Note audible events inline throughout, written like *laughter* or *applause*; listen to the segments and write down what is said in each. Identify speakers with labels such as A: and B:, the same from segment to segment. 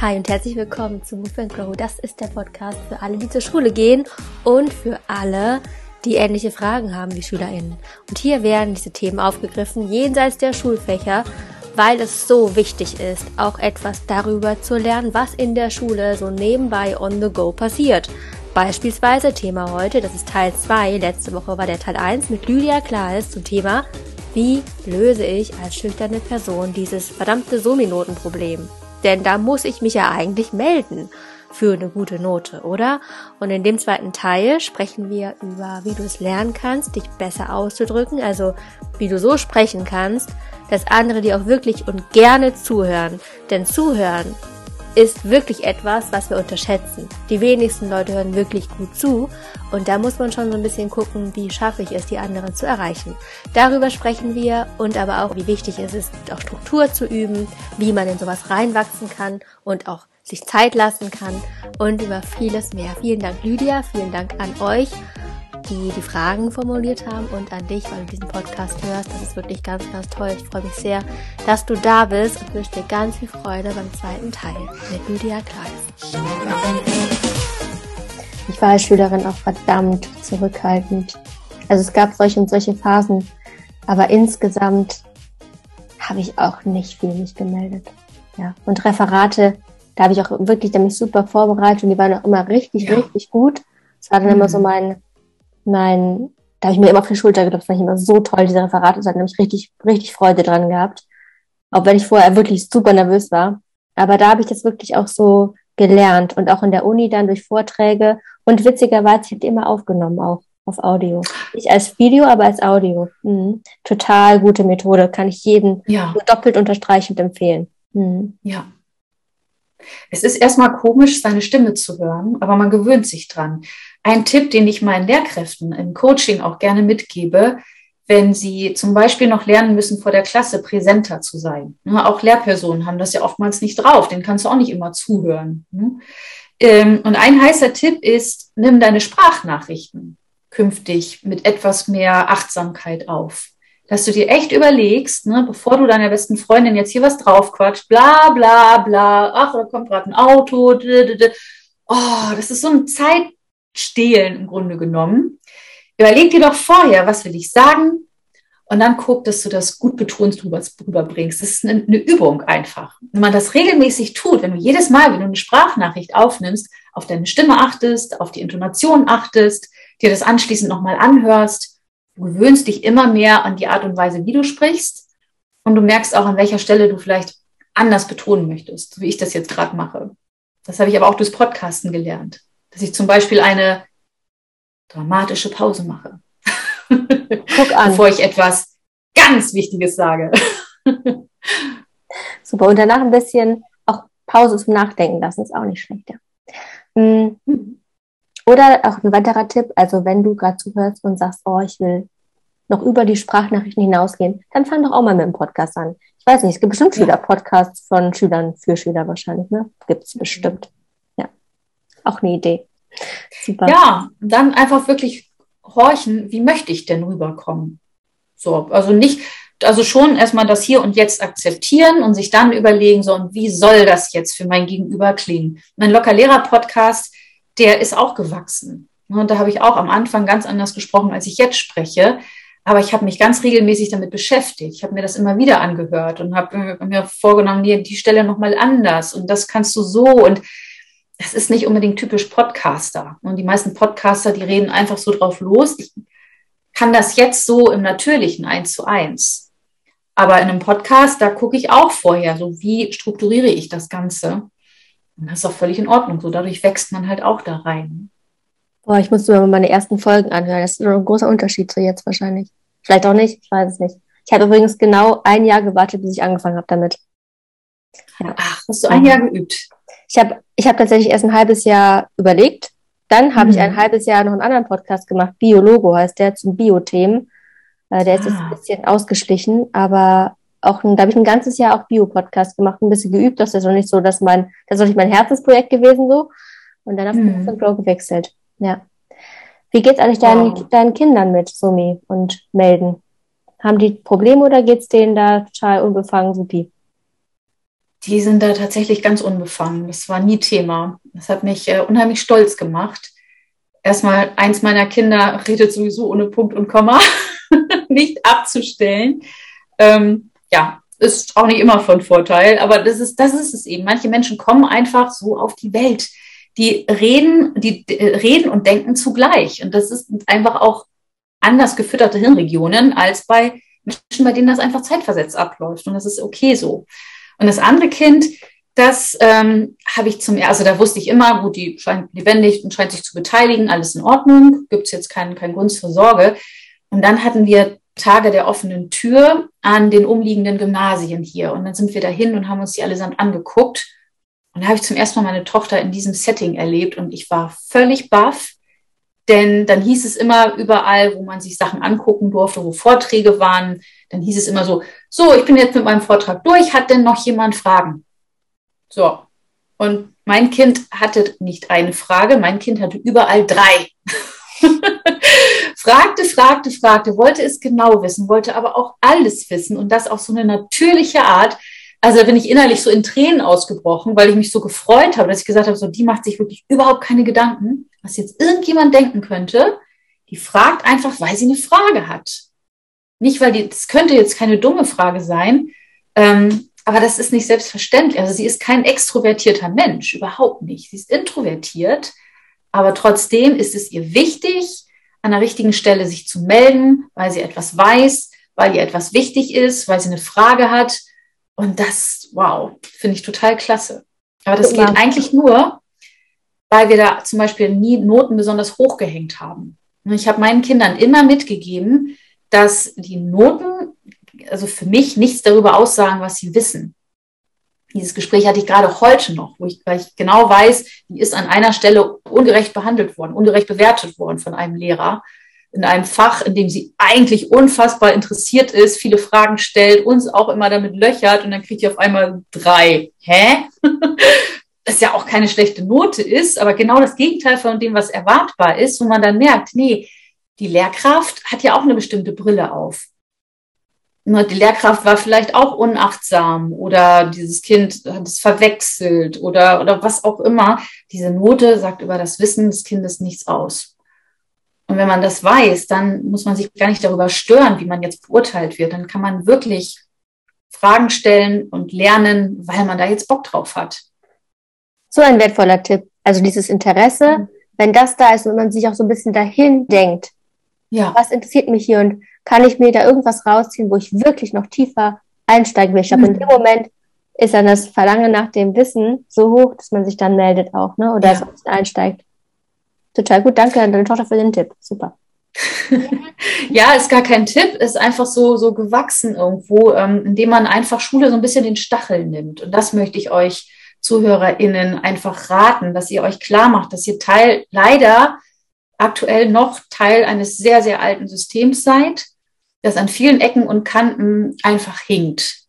A: Hi und herzlich willkommen zu Move and Grow. Das ist der Podcast für alle, die zur Schule gehen und für alle, die ähnliche Fragen haben wie SchülerInnen. Und hier werden diese Themen aufgegriffen, jenseits der Schulfächer, weil es so wichtig ist, auch etwas darüber zu lernen, was in der Schule so nebenbei on the go passiert. Beispielsweise Thema heute, das ist Teil 2, letzte Woche war der Teil 1 mit Lydia Klaes zum Thema, wie löse ich als schüchterne Person dieses verdammte Sominotenproblem? Denn da muss ich mich ja eigentlich melden für eine gute Note, oder? Und in dem zweiten Teil sprechen wir über, wie du es lernen kannst, dich besser auszudrücken, also wie du so sprechen kannst, dass andere dir auch wirklich und gerne zuhören. Denn zuhören ist wirklich etwas, was wir unterschätzen. Die wenigsten Leute hören wirklich gut zu und da muss man schon so ein bisschen gucken, wie schaffe ich es, die anderen zu erreichen. Darüber sprechen wir und aber auch, wie wichtig es ist, auch Struktur zu üben, wie man in sowas reinwachsen kann und auch sich Zeit lassen kann und über vieles mehr. Vielen Dank Lydia, vielen Dank an euch die die Fragen formuliert haben und an dich, weil du diesen Podcast hörst. Das ist wirklich ganz, ganz toll. Ich freue mich sehr, dass du da bist und wünsche dir ganz viel Freude beim zweiten Teil mit Lydia Kleis. Ich war als Schülerin auch verdammt zurückhaltend. Also es gab solche und solche Phasen, aber insgesamt habe ich auch nicht viel mich gemeldet. Ja, und Referate, da habe ich auch wirklich da mich super vorbereitet und die waren auch immer richtig, ja. richtig gut. Das war dann mhm. immer so mhm. mein mein, da habe ich mir immer auf die Schulter geklopft, weil ich immer so toll diese Referate, da nämlich richtig, richtig Freude dran gehabt. Auch wenn ich vorher wirklich super nervös war. Aber da habe ich das wirklich auch so gelernt und auch in der Uni dann durch Vorträge und witzigerweise, ich habe die immer aufgenommen auch auf Audio. Nicht als Video, aber als Audio. Mhm. Total gute Methode, kann ich jedem ja. doppelt unterstreichend empfehlen.
B: Mhm. Ja. Es ist erstmal komisch, seine Stimme zu hören, aber man gewöhnt sich dran. Ein Tipp, den ich meinen Lehrkräften im Coaching auch gerne mitgebe, wenn sie zum Beispiel noch lernen müssen, vor der Klasse präsenter zu sein. Ne, auch Lehrpersonen haben das ja oftmals nicht drauf, den kannst du auch nicht immer zuhören. Ne. Ähm, und ein heißer Tipp ist, nimm deine Sprachnachrichten künftig mit etwas mehr Achtsamkeit auf. Dass du dir echt überlegst, ne, bevor du deiner besten Freundin jetzt hier was draufquatscht, bla bla bla, ach, da kommt gerade ein Auto, oh, das ist so ein Zeit, stehlen im Grunde genommen. Überleg dir doch vorher, was will ich sagen? Und dann guck, dass du das gut betonst rüberbringst. Das ist eine, eine Übung einfach. Wenn man das regelmäßig tut, wenn du jedes Mal, wenn du eine Sprachnachricht aufnimmst, auf deine Stimme achtest, auf die Intonation achtest, dir das anschließend nochmal anhörst, du gewöhnst dich immer mehr an die Art und Weise, wie du sprichst. Und du merkst auch, an welcher Stelle du vielleicht anders betonen möchtest, so wie ich das jetzt gerade mache. Das habe ich aber auch durchs Podcasten gelernt dass ich zum Beispiel eine dramatische Pause mache. *laughs* Guck an. Bevor ich etwas ganz Wichtiges sage. *laughs*
A: Super. Und danach ein bisschen auch Pause zum Nachdenken lassen, ist auch nicht schlecht. Ja. Mhm. Oder auch ein weiterer Tipp, also wenn du gerade zuhörst und sagst, oh, ich will noch über die Sprachnachrichten hinausgehen, dann fang doch auch mal mit dem Podcast an. Ich weiß nicht, es gibt bestimmt wieder Podcasts von Schülern für Schüler wahrscheinlich, ne? Gibt es bestimmt. Auch eine Idee.
B: Super. Ja, dann einfach wirklich horchen, wie möchte ich denn rüberkommen? So, also nicht, also schon erstmal das hier und jetzt akzeptieren und sich dann überlegen, so, und wie soll das jetzt für mein Gegenüber klingen? Mein Lockerlehrer-Podcast, der ist auch gewachsen. Und da habe ich auch am Anfang ganz anders gesprochen, als ich jetzt spreche. Aber ich habe mich ganz regelmäßig damit beschäftigt. Ich habe mir das immer wieder angehört und habe mir vorgenommen, die, die Stelle nochmal anders und das kannst du so. Und das ist nicht unbedingt typisch Podcaster. Und die meisten Podcaster, die reden einfach so drauf los. Ich kann das jetzt so im Natürlichen eins zu eins. Aber in einem Podcast, da gucke ich auch vorher, so wie strukturiere ich das Ganze. Und das ist auch völlig in Ordnung. So dadurch wächst man halt auch da rein.
A: Boah, ich musste mir meine ersten Folgen anhören. Das ist ein großer Unterschied zu jetzt wahrscheinlich. Vielleicht auch nicht, ich weiß es nicht. Ich habe übrigens genau ein Jahr gewartet, bis ich angefangen habe damit.
B: Ja. Ach, hast du ein Jahr geübt?
A: Ich habe ich hab tatsächlich erst ein halbes Jahr überlegt. Dann habe mhm. ich ein halbes Jahr noch einen anderen Podcast gemacht. Biologo heißt der, zum Bio-Themen. Äh, der ist jetzt ein ah. bisschen ausgeschlichen, aber auch ein, da habe ich ein ganzes Jahr auch Bio-Podcast gemacht, ein bisschen geübt. Das ist noch nicht so, dass mein, das ist noch nicht mein Herzensprojekt gewesen so. Und dann auf mhm. Pro Grow gewechselt. Ja. Wie geht's eigentlich deinen, wow. deinen Kindern mit, Sumi, und melden? Haben die Probleme oder geht es denen da total unbefangen supi?
B: Die sind da tatsächlich ganz unbefangen. Das war nie Thema. Das hat mich äh, unheimlich stolz gemacht. Erstmal, eins meiner Kinder redet sowieso ohne Punkt und Komma, *laughs* nicht abzustellen. Ähm, ja, ist auch nicht immer von Vorteil, aber das ist, das ist es eben. Manche Menschen kommen einfach so auf die Welt. Die reden, die äh, reden und denken zugleich. Und das ist einfach auch anders gefütterte Hirnregionen als bei Menschen, bei denen das einfach zeitversetzt abläuft. Und das ist okay so. Und das andere Kind, das ähm, habe ich zum ersten, also da wusste ich immer, gut, die scheint lebendig und scheint sich zu beteiligen, alles in Ordnung, gibt es jetzt keinen, keinen Grund zur Sorge. Und dann hatten wir Tage der offenen Tür an den umliegenden Gymnasien hier. Und dann sind wir dahin und haben uns die allesamt angeguckt. Und da habe ich zum ersten Mal meine Tochter in diesem Setting erlebt und ich war völlig baff, denn dann hieß es immer überall, wo man sich Sachen angucken durfte, wo Vorträge waren, dann hieß es immer so, so, ich bin jetzt mit meinem Vortrag durch, hat denn noch jemand Fragen? So. Und mein Kind hatte nicht eine Frage, mein Kind hatte überall drei. *laughs* fragte, fragte, fragte, wollte es genau wissen, wollte aber auch alles wissen und das auf so eine natürliche Art. Also da bin ich innerlich so in Tränen ausgebrochen, weil ich mich so gefreut habe, dass ich gesagt habe, so die macht sich wirklich überhaupt keine Gedanken, was jetzt irgendjemand denken könnte. Die fragt einfach, weil sie eine Frage hat. Nicht, weil die, das könnte jetzt keine dumme Frage sein, ähm, aber das ist nicht selbstverständlich. Also sie ist kein extrovertierter Mensch, überhaupt nicht. Sie ist introvertiert, aber trotzdem ist es ihr wichtig, an der richtigen Stelle sich zu melden, weil sie etwas weiß, weil ihr etwas wichtig ist, weil sie eine Frage hat. Und das, wow, finde ich total klasse. Aber das geht eigentlich nur, weil wir da zum Beispiel nie Noten besonders hoch gehängt haben. Ich habe meinen Kindern immer mitgegeben, dass die Noten, also für mich nichts darüber aussagen, was sie wissen. Dieses Gespräch hatte ich gerade heute noch, wo ich, weil ich genau weiß, die ist an einer Stelle ungerecht behandelt worden, ungerecht bewertet worden von einem Lehrer in einem Fach, in dem sie eigentlich unfassbar interessiert ist, viele Fragen stellt, uns auch immer damit löchert und dann kriegt ihr auf einmal drei. Hä? *laughs* das ja auch keine schlechte Note ist, aber genau das Gegenteil von dem, was erwartbar ist, wo man dann merkt, nee, die Lehrkraft hat ja auch eine bestimmte Brille auf. Die Lehrkraft war vielleicht auch unachtsam oder dieses Kind hat es verwechselt oder, oder was auch immer. Diese Note sagt über das Wissen des Kindes nichts aus. Und wenn man das weiß, dann muss man sich gar nicht darüber stören, wie man jetzt beurteilt wird. Dann kann man wirklich Fragen stellen und lernen, weil man da jetzt Bock drauf hat.
A: So ein wertvoller Tipp. Also dieses Interesse, mhm. wenn das da ist und man sich auch so ein bisschen dahin denkt, ja. was interessiert mich hier und kann ich mir da irgendwas rausziehen, wo ich wirklich noch tiefer einsteigen will. Ich glaube, mhm. in dem Moment ist dann das Verlangen nach dem Wissen so hoch, dass man sich dann meldet auch, ne? Oder ja. einsteigt. Total gut, danke an deine Tochter für den Tipp. Super. *laughs*
B: ja, ist gar kein Tipp, ist einfach so, so gewachsen irgendwo, ähm, indem man einfach Schule so ein bisschen den Stachel nimmt. Und das möchte ich euch ZuhörerInnen einfach raten, dass ihr euch klar macht, dass ihr Teil leider aktuell noch Teil eines sehr, sehr alten Systems seid, das an vielen Ecken und Kanten einfach hinkt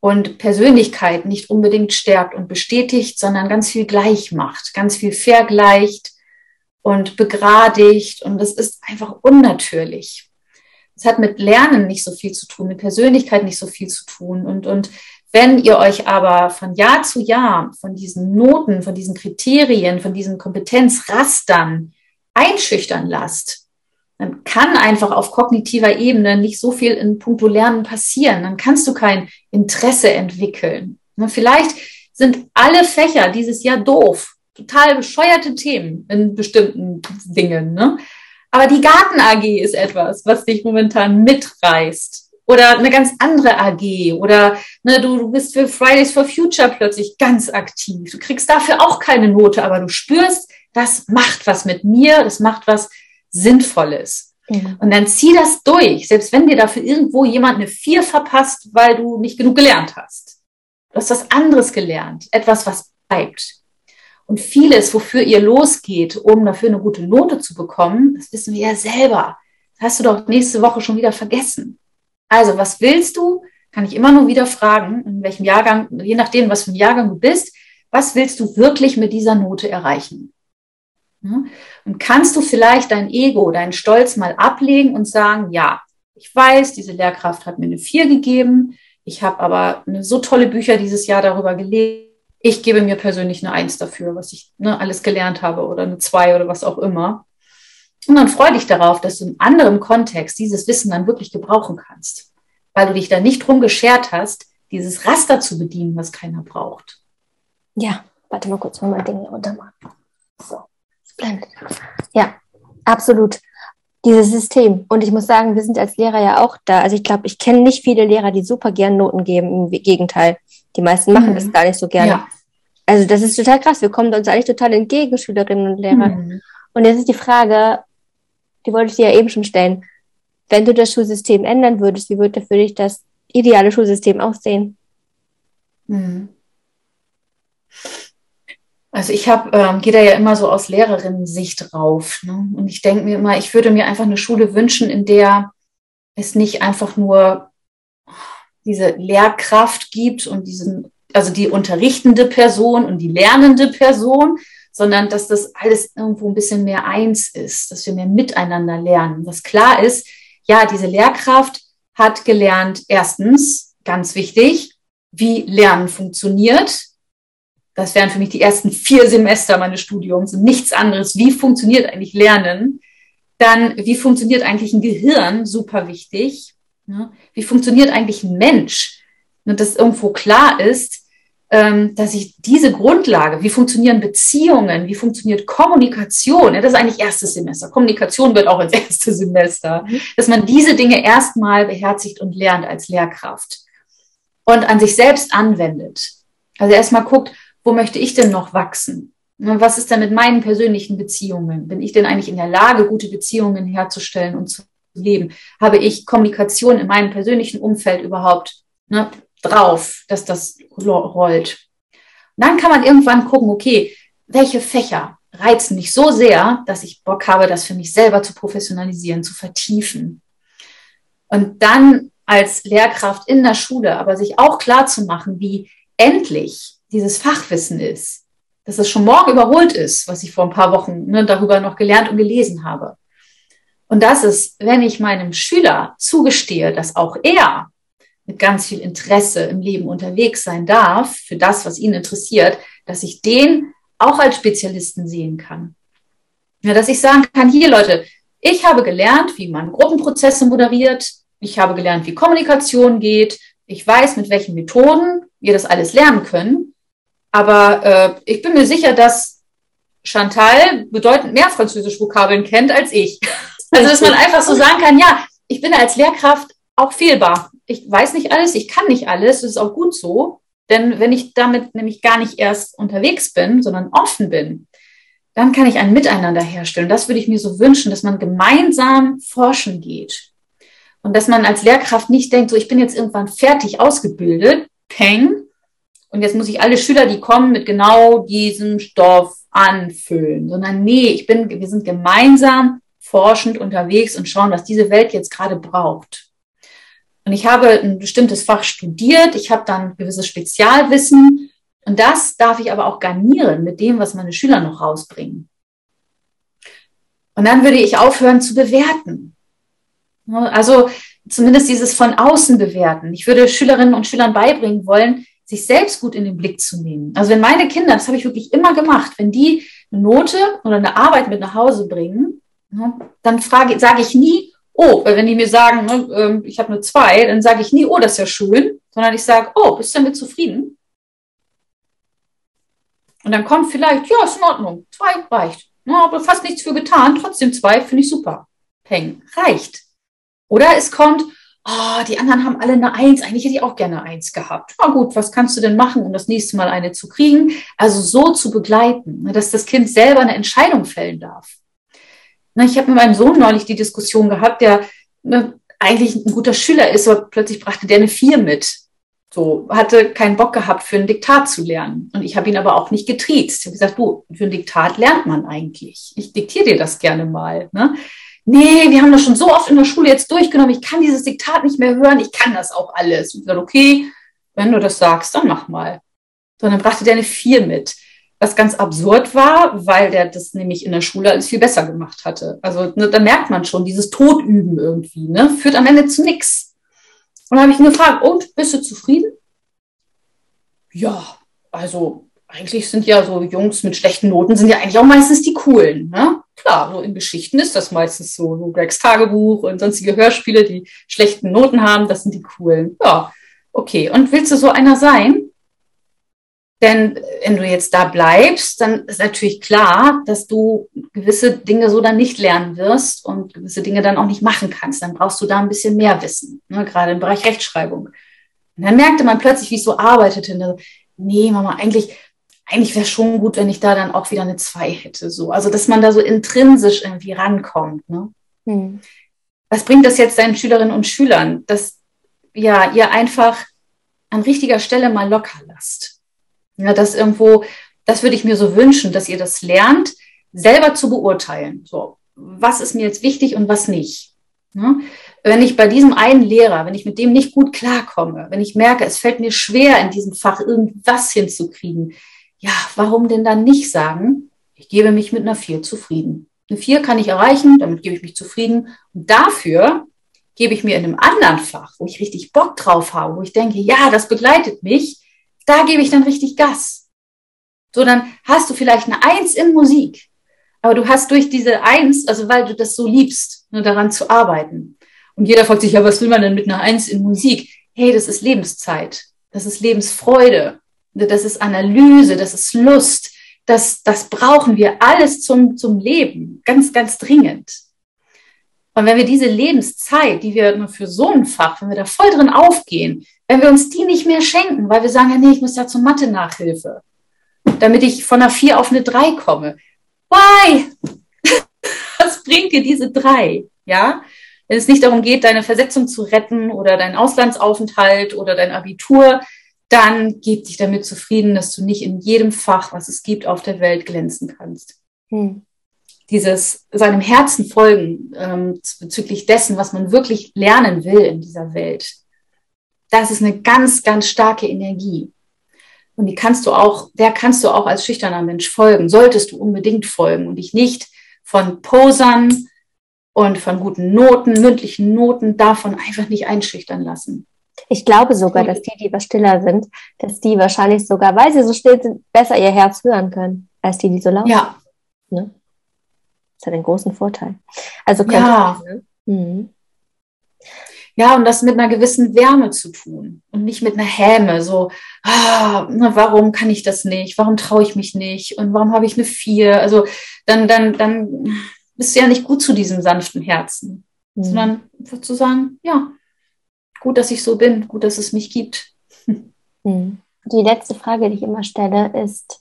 B: und Persönlichkeit nicht unbedingt stärkt und bestätigt, sondern ganz viel gleich macht, ganz viel vergleicht und begradigt und das ist einfach unnatürlich. Es hat mit Lernen nicht so viel zu tun, mit Persönlichkeit nicht so viel zu tun und, und wenn ihr euch aber von Jahr zu Jahr von diesen Noten, von diesen Kriterien, von diesen Kompetenzrastern einschüchtern lasst, dann kann einfach auf kognitiver Ebene nicht so viel in puncto Lernen passieren. Dann kannst du kein Interesse entwickeln. Ne, vielleicht sind alle Fächer dieses Jahr doof, total bescheuerte Themen in bestimmten Dingen. Ne? Aber die Garten AG ist etwas, was dich momentan mitreißt. Oder eine ganz andere AG. Oder ne, du, du bist für Fridays for Future plötzlich ganz aktiv. Du kriegst dafür auch keine Note, aber du spürst, das macht was mit mir, das macht was Sinnvolles. Ja. Und dann zieh das durch, selbst wenn dir dafür irgendwo jemand eine Vier verpasst, weil du nicht genug gelernt hast. Du hast was anderes gelernt, etwas, was bleibt. Und vieles, wofür ihr losgeht, um dafür eine gute Note zu bekommen, das wissen wir ja selber. Das hast du doch nächste Woche schon wieder vergessen. Also, was willst du? Kann ich immer nur wieder fragen, in welchem Jahrgang, je nachdem, was für ein Jahrgang du bist, was willst du wirklich mit dieser Note erreichen? Und kannst du vielleicht dein Ego, deinen Stolz mal ablegen und sagen, ja, Ich weiß, diese Lehrkraft hat mir eine 4 gegeben. Ich habe aber eine, so tolle Bücher dieses Jahr darüber gelesen. Ich gebe mir persönlich eine Eins dafür, was ich ne, alles gelernt habe oder eine 2 oder was auch immer. Und dann freu dich darauf, dass du in anderem Kontext dieses Wissen dann wirklich gebrauchen kannst, weil du dich da nicht drum geschert hast, dieses Raster zu bedienen, was keiner braucht.
A: Ja, warte mal kurz, mal mein Ding hier runter machen. So, blendet. Ja, absolut. Dieses System. Und ich muss sagen, wir sind als Lehrer ja auch da. Also ich glaube, ich kenne nicht viele Lehrer, die super gern Noten geben. Im Gegenteil. Die meisten machen mhm. das gar nicht so gerne. Ja. Also das ist total krass. Wir kommen uns eigentlich total entgegen, Schülerinnen und Lehrer. Mhm. Und jetzt ist die Frage, die wollte ich dir ja eben schon stellen. Wenn du das Schulsystem ändern würdest, wie würde für dich das ideale Schulsystem aussehen?
B: Mhm. Also ich habe, ähm, gehe da ja immer so aus Lehrerinnen-Sicht drauf. Ne? Und ich denke mir immer, ich würde mir einfach eine Schule wünschen, in der es nicht einfach nur diese Lehrkraft gibt und diesen, also die unterrichtende Person und die lernende Person, sondern dass das alles irgendwo ein bisschen mehr eins ist, dass wir mehr miteinander lernen. Was klar ist, ja, diese Lehrkraft hat gelernt, erstens, ganz wichtig, wie Lernen funktioniert. Das wären für mich die ersten vier Semester meines Studiums und nichts anderes. Wie funktioniert eigentlich Lernen? Dann, wie funktioniert eigentlich ein Gehirn? Super wichtig. Wie funktioniert eigentlich ein Mensch? Und dass irgendwo klar ist, ähm, dass ich diese Grundlage, wie funktionieren Beziehungen, wie funktioniert Kommunikation, das ist eigentlich erstes Semester. Kommunikation wird auch ins *laughs* erste Semester, dass man diese Dinge erstmal beherzigt und lernt als Lehrkraft und an sich selbst anwendet. Also erstmal guckt, wo möchte ich denn noch wachsen? Was ist denn mit meinen persönlichen Beziehungen? Bin ich denn eigentlich in der Lage, gute Beziehungen herzustellen und zu leben? Habe ich Kommunikation in meinem persönlichen Umfeld überhaupt? Ne? drauf, dass das rollt. Und dann kann man irgendwann gucken, okay, welche Fächer reizen mich so sehr, dass ich Bock habe, das für mich selber zu professionalisieren, zu vertiefen. Und dann als Lehrkraft in der Schule, aber sich auch klar zu machen, wie endlich dieses Fachwissen ist, dass es schon morgen überholt ist, was ich vor ein paar Wochen ne, darüber noch gelernt und gelesen habe. Und das ist, wenn ich meinem Schüler zugestehe, dass auch er mit ganz viel Interesse im Leben unterwegs sein darf, für das, was ihn interessiert, dass ich den auch als Spezialisten sehen kann. Ja, dass ich sagen kann, hier Leute, ich habe gelernt, wie man Gruppenprozesse moderiert, ich habe gelernt, wie Kommunikation geht, ich weiß, mit welchen Methoden wir das alles lernen können, aber äh, ich bin mir sicher, dass Chantal bedeutend mehr französisch Vokabeln kennt als ich. *laughs* Also, dass man einfach so sagen kann, ja, ich bin als Lehrkraft auch fehlbar ich weiß nicht alles, ich kann nicht alles, das ist auch gut so. Denn wenn ich damit nämlich gar nicht erst unterwegs bin, sondern offen bin, dann kann ich ein Miteinander herstellen. Das würde ich mir so wünschen, dass man gemeinsam forschen geht. Und dass man als Lehrkraft nicht denkt, so ich bin jetzt irgendwann fertig ausgebildet, peng, und jetzt muss ich alle Schüler, die kommen, mit genau diesem Stoff anfüllen, sondern nee, ich bin, wir sind gemeinsam forschend unterwegs und schauen, was diese Welt jetzt gerade braucht. Und ich habe ein bestimmtes Fach studiert, ich habe dann gewisses Spezialwissen und das darf ich aber auch garnieren mit dem, was meine Schüler noch rausbringen. Und dann würde ich aufhören zu bewerten. Also zumindest dieses von außen bewerten. Ich würde Schülerinnen und Schülern beibringen wollen, sich selbst gut in den Blick zu nehmen. Also wenn meine Kinder, das habe ich wirklich immer gemacht, wenn die eine Note oder eine Arbeit mit nach Hause bringen, dann frage, sage ich nie, oh, wenn die mir sagen, ne, ähm, ich habe nur zwei, dann sage ich nie, oh, das ist ja schön, sondern ich sage, oh, bist du damit zufrieden? Und dann kommt vielleicht, ja, ist in Ordnung, zwei reicht. Ja, aber fast nichts für getan, trotzdem zwei, finde ich super. Peng, reicht. Oder es kommt, oh, die anderen haben alle eine Eins, eigentlich hätte ich auch gerne Eins gehabt. Na gut, was kannst du denn machen, um das nächste Mal eine zu kriegen? Also so zu begleiten, ne, dass das Kind selber eine Entscheidung fällen darf. Ich habe mit meinem Sohn neulich die Diskussion gehabt, der ne, eigentlich ein guter Schüler ist, aber plötzlich brachte der eine Vier mit. So, hatte keinen Bock gehabt, für ein Diktat zu lernen. Und ich habe ihn aber auch nicht getriezt. Ich habe gesagt, du, für ein Diktat lernt man eigentlich. Ich diktiere dir das gerne mal. Ne? Nee, wir haben das schon so oft in der Schule jetzt durchgenommen, ich kann dieses Diktat nicht mehr hören, ich kann das auch alles. Und ich gesagt, okay, wenn du das sagst, dann mach mal. So, dann brachte der eine Vier mit. was ganz absurd war, weil der das nämlich in der Schule alles viel besser gemacht hatte. Also ne, da merkt man schon, dieses Todüben irgendwie, ne, führt am Ende zu nichts. Und dann habe ich ihn gefragt, und bist du zufrieden? Ja, also eigentlich sind ja so Jungs mit schlechten Noten sind ja eigentlich auch meistens die coolen. Ne? Klar, so in Geschichten ist das meistens so, so Gregs Tagebuch und sonstige Hörspiele, die schlechten Noten haben, das sind die coolen. Ja, okay. Und willst du so einer sein? Denn wenn du jetzt da bleibst, dann ist natürlich klar, dass du gewisse Dinge so dann nicht lernen wirst und gewisse Dinge dann auch nicht machen kannst. Dann brauchst du da ein bisschen mehr Wissen, ne? gerade im Bereich Rechtschreibung. Und dann merkte man plötzlich, wie ich so arbeitete. Ne? Nee, Mama, eigentlich, eigentlich wäre schon gut, wenn ich da dann auch wieder eine zwei hätte. So. Also, dass man da so intrinsisch irgendwie rankommt. Ne? Hm. Was bringt das jetzt deinen Schülerinnen und Schülern? Dass ja, ihr einfach an richtiger Stelle mal locker lasst ja, das irgendwo, das würde ich mir so wünschen, dass ihr das lernt, selber zu beurteilen. So, was ist mir jetzt wichtig und was nicht. Ja? Wenn ich bei diesem einen Lehrer, wenn ich mit dem nicht gut klarkomme, wenn ich merke, es fällt mir schwer, in diesem Fach irgendwas hinzukriegen, ja, warum denn dann nicht sagen, ich gebe mich mit einer vier zufrieden. Eine vier kann ich erreichen, damit gebe ich mich zufrieden. Und dafür gebe ich mir in einem anderen Fach, wo ich richtig Bock drauf habe, wo ich denke, ja, das begleitet mich, da gebe ich dann richtig Gas. So, dann hast du vielleicht eine Eins in Musik, aber du hast durch diese Eins, also weil du das so liebst, nur daran zu arbeiten. Und jeder fragt sich, ja, was will man denn mit einer Eins in Musik? Hey, das ist Lebenszeit. Das ist Lebensfreude. Das ist Analyse. Das ist Lust. Das, das brauchen wir alles zum, zum Leben. Ganz, ganz dringend. Und wenn wir diese Lebenszeit, die wir nur für so ein Fach, wenn wir da voll drin aufgehen, wenn wir uns die nicht mehr schenken, weil wir sagen, ja, nee, ich muss ja zur Mathe-Nachhilfe, damit ich von einer vier auf eine drei komme. Why? *laughs* Was bringt dir diese drei? Ja? Wenn es nicht darum geht, deine Versetzung zu retten oder deinen Auslandsaufenthalt oder dein Abitur, dann gib dich damit zufrieden, dass du nicht in jedem Fach, was es gibt auf der Welt, glänzen kannst. Hm dieses seinem Herzen folgen ähm, bezüglich dessen, was man wirklich lernen will in dieser Welt, das ist eine ganz, ganz starke Energie. Und die kannst du auch, der kannst du auch als schüchterner Mensch folgen, solltest du unbedingt folgen und dich nicht von Posern und von guten Noten, mündlichen Noten davon einfach nicht einschüchtern lassen.
A: Ich glaube sogar, dass die, die was stiller sind, dass die wahrscheinlich sogar, weil sie so still sind, besser ihr Herz hören können, als die, die so laut sind. Ja. Ne? Das hat einen großen Vorteil. Also könnte
B: ja. Ne? Mhm. Ja, und das mit einer gewissen Wärme zu tun und nicht mit einer Häme, so, ah, na, warum kann ich das nicht? Warum traue ich mich nicht? Und warum habe ich eine Vier? Also dann, dann, dann bist du ja nicht gut zu diesem sanften Herzen, mhm. sondern zu sagen, ja, gut, dass ich so bin, gut, dass es mich gibt.
A: Mhm. Die letzte Frage, die ich immer stelle, ist,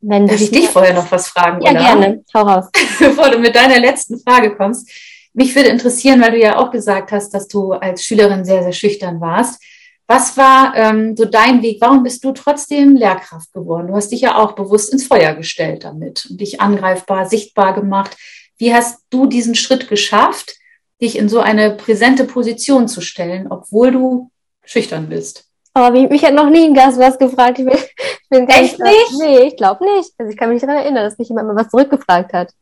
B: wenn Darf ich dich vorher noch was fragen?
A: Ja, oder? gerne. Hau raus. *laughs*
B: Bevor du mit deiner letzten Frage kommst. Mich würde interessieren, weil du ja auch gesagt hast, dass du als Schülerin sehr, sehr schüchtern warst. Was war ähm, so dein Weg? Warum bist du trotzdem Lehrkraft geworden? Du hast dich ja auch bewusst ins Feuer gestellt damit und dich angreifbar, sichtbar gemacht. Wie hast du diesen Schritt geschafft, dich in so eine präsente Position zu stellen, obwohl du schüchtern bist?
A: Aber mich, mich hat noch nie ein Gast was gefragt. Ich bin, ich bin
B: Echt nicht?
A: Nee, ich glaube nicht. Also ich kann mich nicht daran erinnern, dass mich jemand mal was zurückgefragt hat.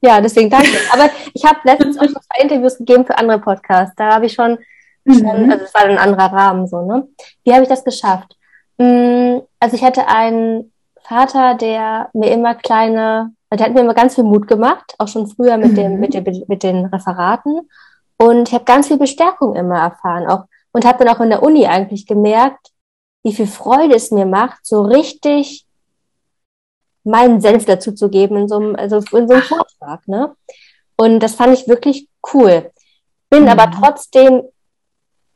A: Ja, deswegen danke. *laughs* Aber ich habe letztens auch schon zwei Interviews gegeben für andere Podcasts. Da habe ich schon, mhm. schon also es war ein anderer Rahmen so, ne? Wie habe ich das geschafft? Mm, also ich hatte einen Vater, der mir immer kleine, der hat mir immer ganz viel Mut gemacht, auch schon früher mit dem, mhm. mit, dem, mit den Referaten. Und ich habe ganz viel Bestärkung immer erfahren, auch und habe dann auch in der Uni eigentlich gemerkt, wie viel Freude es mir macht, so richtig meinen Senf dazu zu geben in so einem, also in so einem Vortrag. Ne? Und das fand ich wirklich cool. Bin mhm. aber trotzdem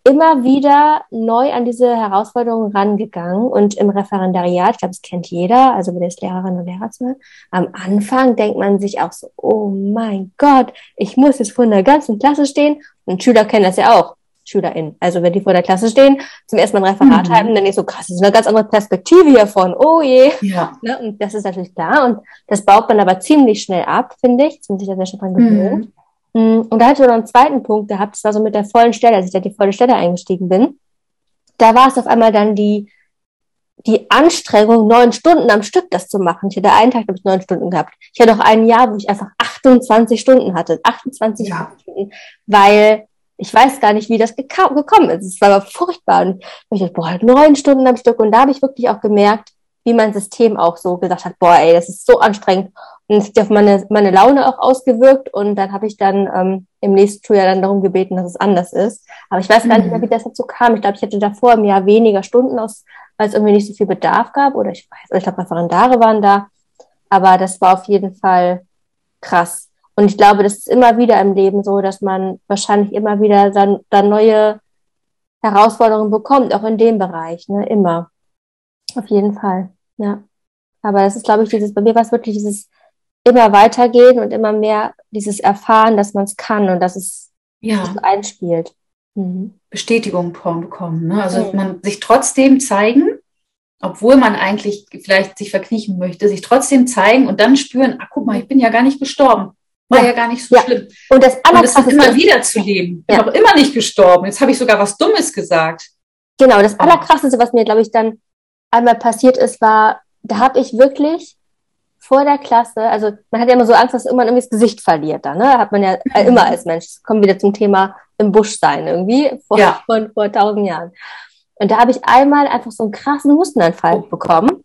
A: immer wieder neu an diese Herausforderungen rangegangen und im Referendariat, ich glaube, das kennt jeder, also wenn jetzt Lehrerinnen und Lehrer zuhören, am Anfang denkt man sich auch so, oh mein Gott, ich muss jetzt vor einer ganzen Klasse stehen und Schüler kennen das ja auch. SchülerInnen. Also wenn die vor der Klasse stehen, zum ersten Mal ein Referat mhm. halten, dann ist so krass, das ist eine ganz andere Perspektive hiervon. Oh je. Ja. Ne? Und das ist natürlich klar. Und das baut man aber ziemlich schnell ab, finde ich. Jetzt bin ich da sehr schon dran gewöhnt. Mhm. Und da hatte ich noch einen zweiten Punkt gehabt, das war so mit der vollen Stelle, als ich da die volle Stelle eingestiegen bin. Da war es auf einmal dann die die Anstrengung, neun Stunden am Stück das zu machen. Ich hatte einen Tag, habe ich neun Stunden gehabt. Ich hatte auch ein Jahr, wo ich einfach 28 Stunden hatte. 28 ja. Stunden, weil ich weiß gar nicht, wie das gekommen ist. Es war aber furchtbar. Und ich dachte, boah, neun Stunden am Stück. Und da habe ich wirklich auch gemerkt, wie mein System auch so gesagt hat, boah, ey, das ist so anstrengend. Und es hat auf meine, meine Laune auch ausgewirkt. Und dann habe ich dann ähm, im nächsten Schuljahr dann darum gebeten, dass es anders ist. Aber ich weiß gar nicht mehr, mhm. wie das dazu kam. Ich glaube, ich hatte davor im Jahr weniger Stunden aus, weil es irgendwie nicht so viel Bedarf gab. Oder ich weiß, ich glaube, Referendare waren da. Aber das war auf jeden Fall krass. Und ich glaube, das ist immer wieder im Leben so, dass man wahrscheinlich immer wieder dann, dann neue Herausforderungen bekommt, auch in dem Bereich, ne? Immer. Auf jeden Fall. Ja. Aber das ist, glaube ich, dieses, bei mir war es wirklich dieses immer weitergehen und immer mehr dieses Erfahren, dass man es kann und dass es ja. einspielt.
B: Mhm. Bestätigung bekommen. Ne? Also mhm. man sich trotzdem zeigen, obwohl man eigentlich vielleicht sich verkriechen möchte, sich trotzdem zeigen und dann spüren, ach guck mal, ich bin ja gar nicht gestorben. War ja, ja gar nicht so ja. schlimm. Und das, und das ist immer wieder zu leben. Ich bin auch immer nicht gestorben. Jetzt habe ich sogar was Dummes gesagt.
A: Genau, das Allerkrasseste, was mir, glaube ich, dann einmal passiert ist, war, da habe ich wirklich vor der Klasse, also man hat ja immer so Angst, dass irgendwann irgendwie das Gesicht verliert da, ne? Hat man ja mhm. immer als Mensch. Kommen wir wieder zum Thema im Busch sein irgendwie, vor, ja. vor, vor tausend Jahren. Und da habe ich einmal einfach so einen krassen Hustenanfall oh. bekommen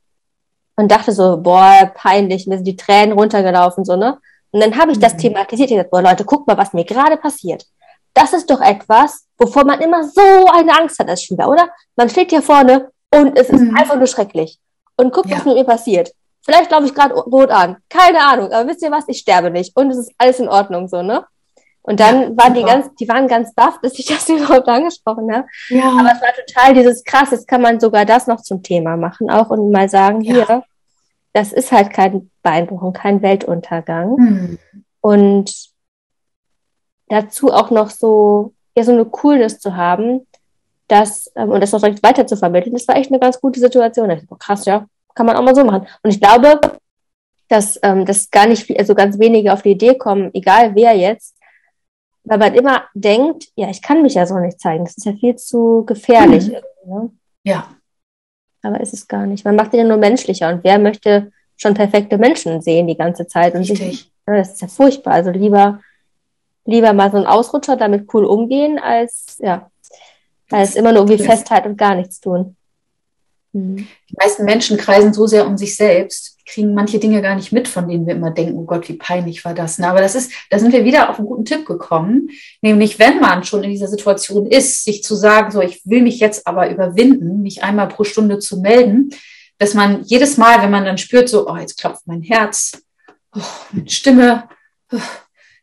A: und dachte so, boah, peinlich, mir sind die Tränen runtergelaufen, so, ne? Und dann habe ich das mhm. thematisiert, ich gesagt, boah, Leute, guck mal, was mir gerade passiert. Das ist doch etwas, wovor man immer so eine Angst hat als Schüler, oder? Man steht hier vorne und es ist mhm. einfach nur schrecklich. Und guckt, ja. was mit mir passiert. Vielleicht glaube ich gerade rot an. Keine Ahnung. Aber wisst ihr was? Ich sterbe nicht. Und es ist alles in Ordnung, so, ne? Und dann ja, waren die ganz, die waren ganz baff, dass ich *laughs* das überhaupt angesprochen habe. Ja. Aber es war total dieses krass, jetzt kann man sogar das noch zum Thema machen auch und mal sagen, ja. hier, das ist halt kein Beinbruch und kein Weltuntergang. Mhm. Und dazu auch noch so, ja, so eine Coolness zu haben, das, ähm, und das auch direkt weiter zu vermitteln, das war echt eine ganz gute Situation. Ich, dachte, krass, ja, kann man auch mal so machen. Und ich glaube, dass, ähm, dass gar nicht, also ganz wenige auf die Idee kommen, egal wer jetzt, weil man immer denkt, ja, ich kann mich ja so nicht zeigen. Das ist ja viel zu gefährlich. Mhm. Ne?
B: Ja.
A: Aber ist es gar nicht. Man macht ihn ja nur menschlicher. Und wer möchte schon perfekte Menschen sehen die ganze Zeit? Und sich, ja, das ist ja furchtbar. Also lieber, lieber mal so ein Ausrutscher damit cool umgehen, als, ja, als immer nur irgendwie festhalten und gar nichts tun.
B: Mhm. Die meisten Menschen kreisen so sehr um sich selbst, kriegen manche Dinge gar nicht mit, von denen wir immer denken, oh Gott, wie peinlich war das. Aber das ist, da sind wir wieder auf einen guten Tipp gekommen. Nämlich, wenn man schon in dieser Situation ist, sich zu sagen, so, ich will mich jetzt aber überwinden, mich einmal pro Stunde zu melden, dass man jedes Mal, wenn man dann spürt, so, oh, jetzt klopft mein Herz, oh, meine Stimme, oh,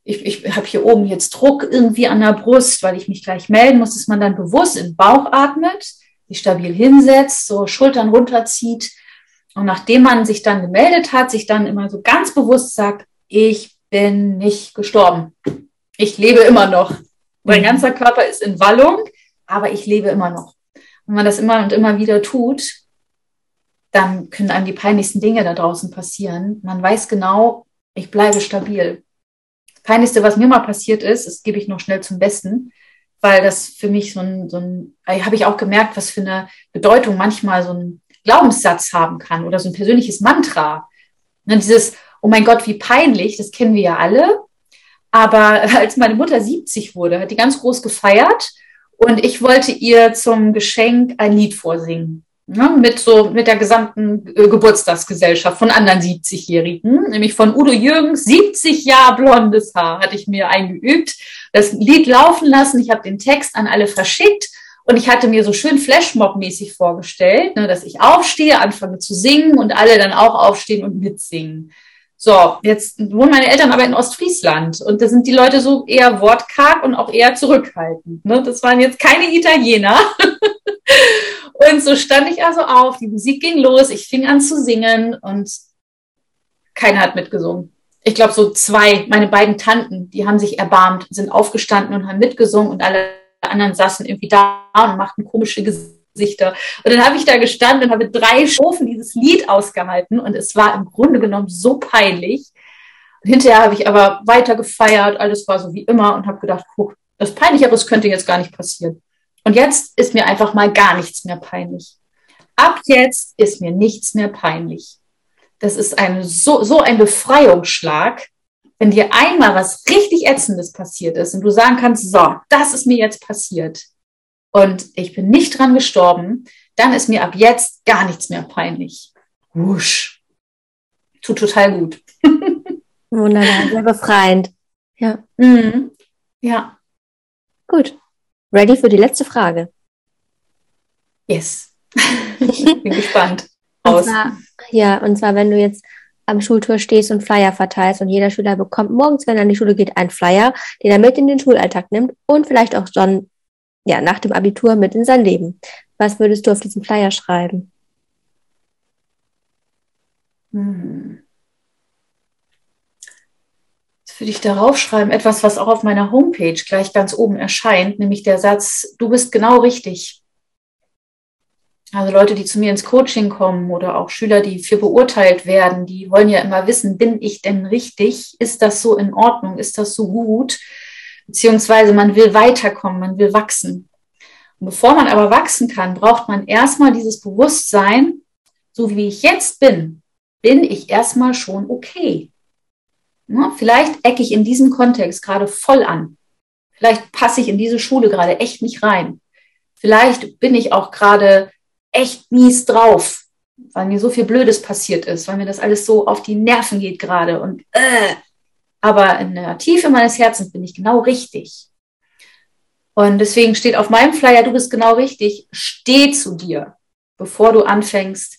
B: ich, ich habe hier oben jetzt Druck irgendwie an der Brust, weil ich mich gleich melden muss, dass man dann bewusst den Bauch atmet sich stabil hinsetzt, so Schultern runterzieht und nachdem man sich dann gemeldet hat, sich dann immer so ganz bewusst sagt, ich bin nicht gestorben. Ich lebe immer noch. Mein mhm. ganzer Körper ist in Wallung, aber ich lebe immer noch. Wenn man das immer und immer wieder tut, dann können einem die peinlichsten Dinge da draußen passieren. Man weiß genau, ich bleibe stabil. Das Peinlichste, was mir mal passiert ist, das gebe ich noch schnell zum Besten, weil das für mich so ein, so ein äh, habe ich auch gemerkt, was für eine Bedeutung manchmal so ein Glaubenssatz haben kann oder so ein persönliches Mantra. Und ne, dieses, oh mein Gott, wie peinlich, das kennen wir ja alle. Aber *laughs* als meine Mutter 70 wurde, hat die ganz groß gefeiert und ich wollte ihr zum Geschenk ein Lied vorsingen. Ne, mit so, mit der gesamten äh, Geburtstagsgesellschaft von anderen 70-Jährigen, nämlich von Udo Jürgens, 70 Jahre blondes Haar, hatte ich mir eingeübt, das Lied laufen lassen, ich habe den Text an alle verschickt und ich hatte mir so schön Flashmob-mäßig vorgestellt, ne, dass ich aufstehe, anfange zu singen und alle dann auch aufstehen und mitsingen. So, jetzt wohnen meine Eltern aber in Ostfriesland und da sind die Leute so eher wortkarg und auch eher zurückhaltend. Ne? Das waren jetzt keine Italiener. *laughs* und so stand ich also auf, die Musik ging los, ich fing an zu singen und keiner hat mitgesungen. Ich glaube, so zwei, meine beiden Tanten, die haben sich erbarmt, sind aufgestanden und haben mitgesungen und alle anderen saßen irgendwie da und machten komische Gesichter. Und dann habe ich da gestanden und habe drei Strophen dieses Lied ausgehalten und es war im Grunde genommen so peinlich. Hinterher habe ich aber weiter gefeiert, alles war so wie immer und habe gedacht, guck, das Peinlicheres könnte jetzt gar nicht passieren. Und jetzt ist mir einfach mal gar nichts mehr peinlich. ab jetzt ist mir nichts mehr peinlich. Das ist ein, so, so ein Befreiungsschlag, wenn dir einmal was richtig Ätzendes passiert ist und du sagen kannst, so, das ist mir jetzt passiert und ich bin nicht dran gestorben, dann ist mir ab jetzt gar nichts mehr peinlich. Wusch. Tut total gut.
A: Wunderbar, sehr befreiend. Ja.
B: Mhm. Ja.
A: Gut. Ready für die letzte Frage?
B: Yes. *laughs* bin gespannt. Aus.
A: Und zwar, ja, und zwar, wenn du jetzt am Schultor stehst und Flyer verteilst und jeder Schüler bekommt morgens, wenn er an die Schule geht, einen Flyer, den er mit in den Schulalltag nimmt und vielleicht auch schon ja, nach dem Abitur mit in sein Leben. Was würdest du auf diesen Flyer schreiben?
B: Hm. Würde ich darauf schreiben? Etwas, was auch auf meiner Homepage gleich ganz oben erscheint, nämlich der Satz, du bist genau richtig. Also Leute, die zu mir ins Coaching kommen oder auch Schüler, die für beurteilt werden, die wollen ja immer wissen, bin ich denn richtig? Ist das so in Ordnung? Ist das so gut? Beziehungsweise man will weiterkommen, man will wachsen. Und bevor man aber wachsen kann, braucht man erstmal dieses Bewusstsein, so wie ich jetzt bin, bin ich erstmal schon okay. Ja, vielleicht ecke ich in diesem Kontext gerade voll an. Vielleicht passe ich in diese Schule gerade echt nicht rein. Vielleicht bin ich auch gerade echt mies drauf, weil mir so viel Blödes passiert ist, weil mir das alles so auf die Nerven geht gerade und äh, aber in der Tiefe meines Herzens bin ich genau richtig. Und deswegen steht auf meinem Flyer, du bist genau richtig, steh zu dir, bevor du anfängst,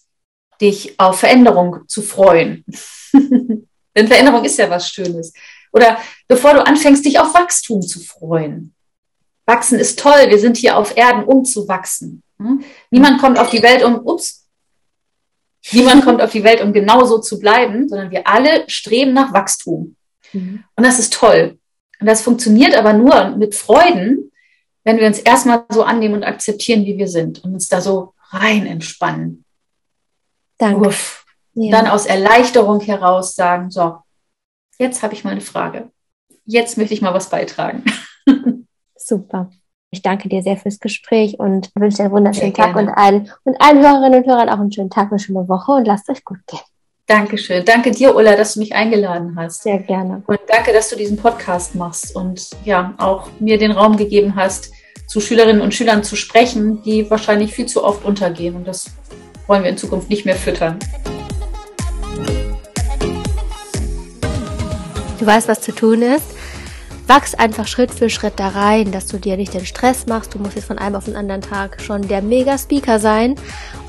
B: dich auf Veränderung zu freuen. *laughs* Denn Veränderung ist ja was Schönes. Oder bevor du anfängst, dich auf Wachstum zu freuen. Wachsen ist toll, wir sind hier auf Erden, um zu wachsen. Hm? Niemand kommt auf die Welt, um, ups, niemand kommt auf die Welt, um genauso zu bleiben, sondern wir alle streben nach Wachstum. Mhm. Und das ist toll. Und das funktioniert aber nur mit Freuden, wenn wir uns erstmal so annehmen und akzeptieren, wie wir sind und uns da so rein entspannen.
A: Danke.
B: Ja. Dann aus Erleichterung heraus sagen, so, jetzt habe ich mal eine Frage. Jetzt möchte ich mal was beitragen. *laughs*
A: Super. Ich danke dir sehr fürs Gespräch und wünsche dir einen wunderschönen Tag und allen, und allen Hörerinnen und Hörern auch einen schönen Tag, eine schöne Woche und lasst euch gut gehen.
B: Dankeschön. Danke dir, Ulla, dass du mich eingeladen hast.
A: Sehr gerne.
B: Und danke, dass du diesen Podcast machst und ja, auch mir den Raum gegeben hast, zu Schülerinnen und Schülern zu sprechen, die wahrscheinlich viel zu oft untergehen. Und das wollen wir in Zukunft nicht mehr füttern.
A: Du weißt, was zu tun ist. Wachs einfach Schritt für Schritt da rein, dass du dir nicht den Stress machst. Du musst jetzt von einem auf den anderen Tag schon der Mega-Speaker sein.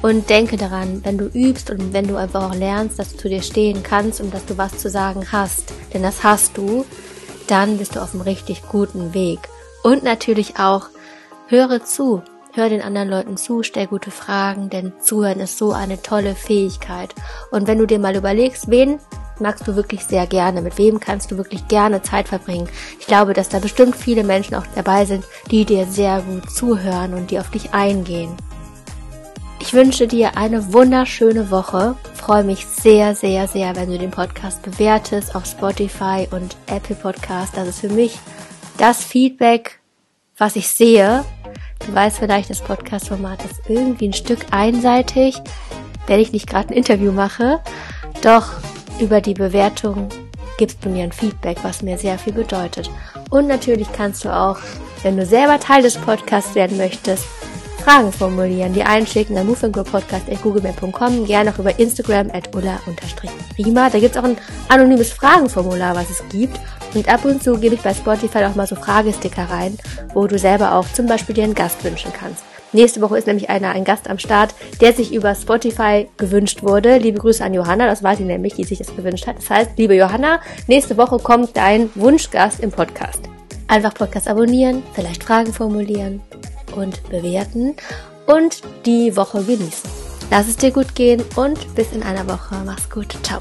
A: Und denke daran, wenn du übst und wenn du einfach auch lernst, dass du zu dir stehen kannst und dass du was zu sagen hast, denn das hast du, dann bist du auf einem richtig guten Weg. Und natürlich auch, höre zu. Hör den anderen Leuten zu, stell gute Fragen, denn Zuhören ist so eine tolle Fähigkeit. Und wenn du dir mal überlegst, wen magst du wirklich sehr gerne? Mit wem kannst du wirklich gerne Zeit verbringen? Ich glaube, dass da bestimmt viele Menschen auch dabei sind, die dir sehr gut zuhören und die auf dich eingehen. Ich wünsche dir eine wunderschöne Woche. Freue mich sehr, sehr, sehr, wenn du den Podcast bewertest auf Spotify und Apple Podcast. Das ist für mich das Feedback, was ich sehe. Du weißt vielleicht, das Podcast-Format ist irgendwie ein Stück einseitig, wenn ich nicht gerade ein Interview mache. Doch über die Bewertung gibst du mir ein Feedback, was mir sehr viel bedeutet. Und natürlich kannst du auch, wenn du selber Teil des Podcasts werden möchtest, Fragen formulieren, die einschicken an moveandgrowpodcast.googlemail.com, gerne auch über Instagram at ulla-rima. Da gibt es auch ein anonymes Fragenformular, was es gibt. Und ab und zu gebe ich bei Spotify auch mal so Fragesticker rein, wo du selber auch zum Beispiel dir einen Gast wünschen kannst. Nächste Woche ist nämlich einer, ein Gast am Start, der sich über Spotify gewünscht wurde. Liebe Grüße an Johanna, das war sie nämlich, die sich das gewünscht hat. Das heißt, liebe Johanna, nächste Woche kommt dein Wunschgast im Podcast. Einfach Podcast abonnieren, vielleicht Fragen formulieren und bewerten und die Woche genießen. Lass es dir gut gehen und bis in einer Woche. Mach's gut. Ciao.